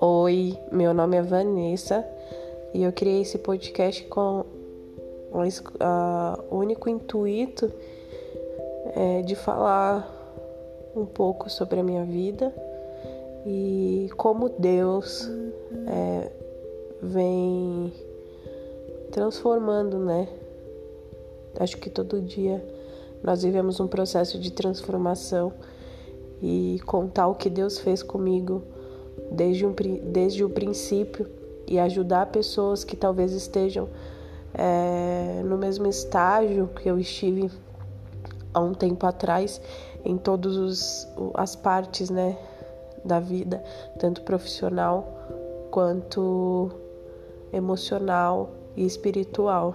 Oi, meu nome é Vanessa e eu criei esse podcast com o único intuito é, de falar um pouco sobre a minha vida e como Deus é, vem transformando, né? Acho que todo dia nós vivemos um processo de transformação e contar o que Deus fez comigo desde, um, desde o princípio e ajudar pessoas que talvez estejam é, no mesmo estágio que eu estive há um tempo atrás em todas as partes né, da vida, tanto profissional quanto emocional e espiritual.